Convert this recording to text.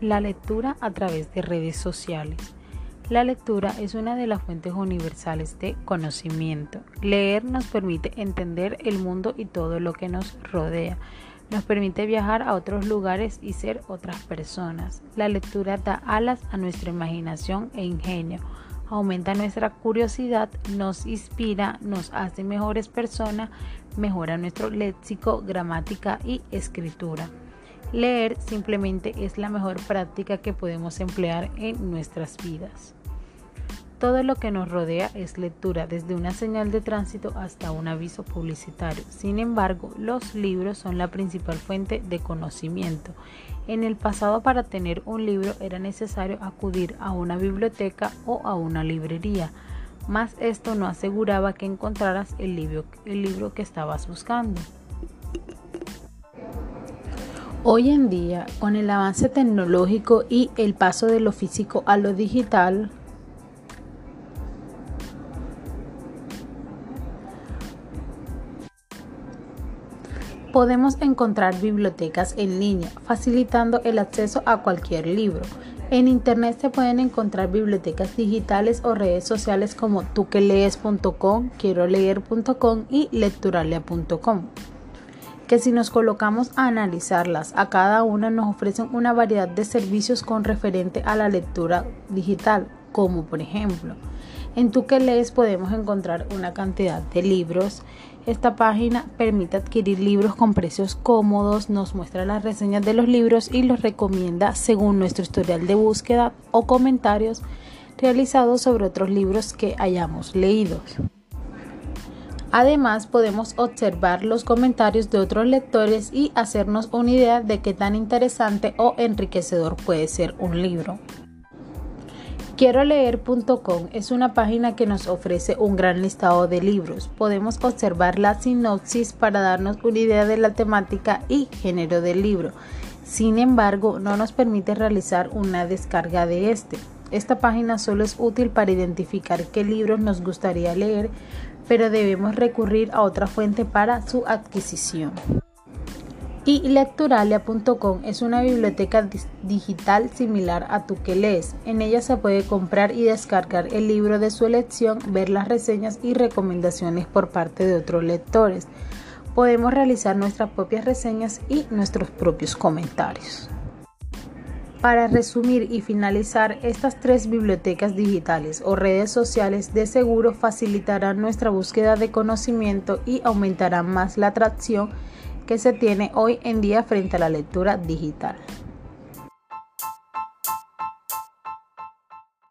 La lectura a través de redes sociales. La lectura es una de las fuentes universales de conocimiento. Leer nos permite entender el mundo y todo lo que nos rodea. Nos permite viajar a otros lugares y ser otras personas. La lectura da alas a nuestra imaginación e ingenio. Aumenta nuestra curiosidad, nos inspira, nos hace mejores personas, mejora nuestro léxico, gramática y escritura. Leer simplemente es la mejor práctica que podemos emplear en nuestras vidas. Todo lo que nos rodea es lectura, desde una señal de tránsito hasta un aviso publicitario. Sin embargo, los libros son la principal fuente de conocimiento. En el pasado para tener un libro era necesario acudir a una biblioteca o a una librería, mas esto no aseguraba que encontraras el libro, el libro que estabas buscando. Hoy en día, con el avance tecnológico y el paso de lo físico a lo digital, podemos encontrar bibliotecas en línea, facilitando el acceso a cualquier libro. En Internet se pueden encontrar bibliotecas digitales o redes sociales como tuquelees.com, quieroleer.com y lecturalia.com que si nos colocamos a analizarlas, a cada una nos ofrecen una variedad de servicios con referente a la lectura digital, como por ejemplo, en Tu que lees podemos encontrar una cantidad de libros. Esta página permite adquirir libros con precios cómodos, nos muestra las reseñas de los libros y los recomienda según nuestro historial de búsqueda o comentarios realizados sobre otros libros que hayamos leído. Además, podemos observar los comentarios de otros lectores y hacernos una idea de qué tan interesante o enriquecedor puede ser un libro. Quiero leer.com es una página que nos ofrece un gran listado de libros. Podemos observar la sinopsis para darnos una idea de la temática y género del libro. Sin embargo, no nos permite realizar una descarga de este. Esta página solo es útil para identificar qué libros nos gustaría leer, pero debemos recurrir a otra fuente para su adquisición. Y es una biblioteca digital similar a tu que lees. En ella se puede comprar y descargar el libro de su elección, ver las reseñas y recomendaciones por parte de otros lectores. Podemos realizar nuestras propias reseñas y nuestros propios comentarios. Para resumir y finalizar, estas tres bibliotecas digitales o redes sociales de seguro facilitarán nuestra búsqueda de conocimiento y aumentarán más la atracción que se tiene hoy en día frente a la lectura digital.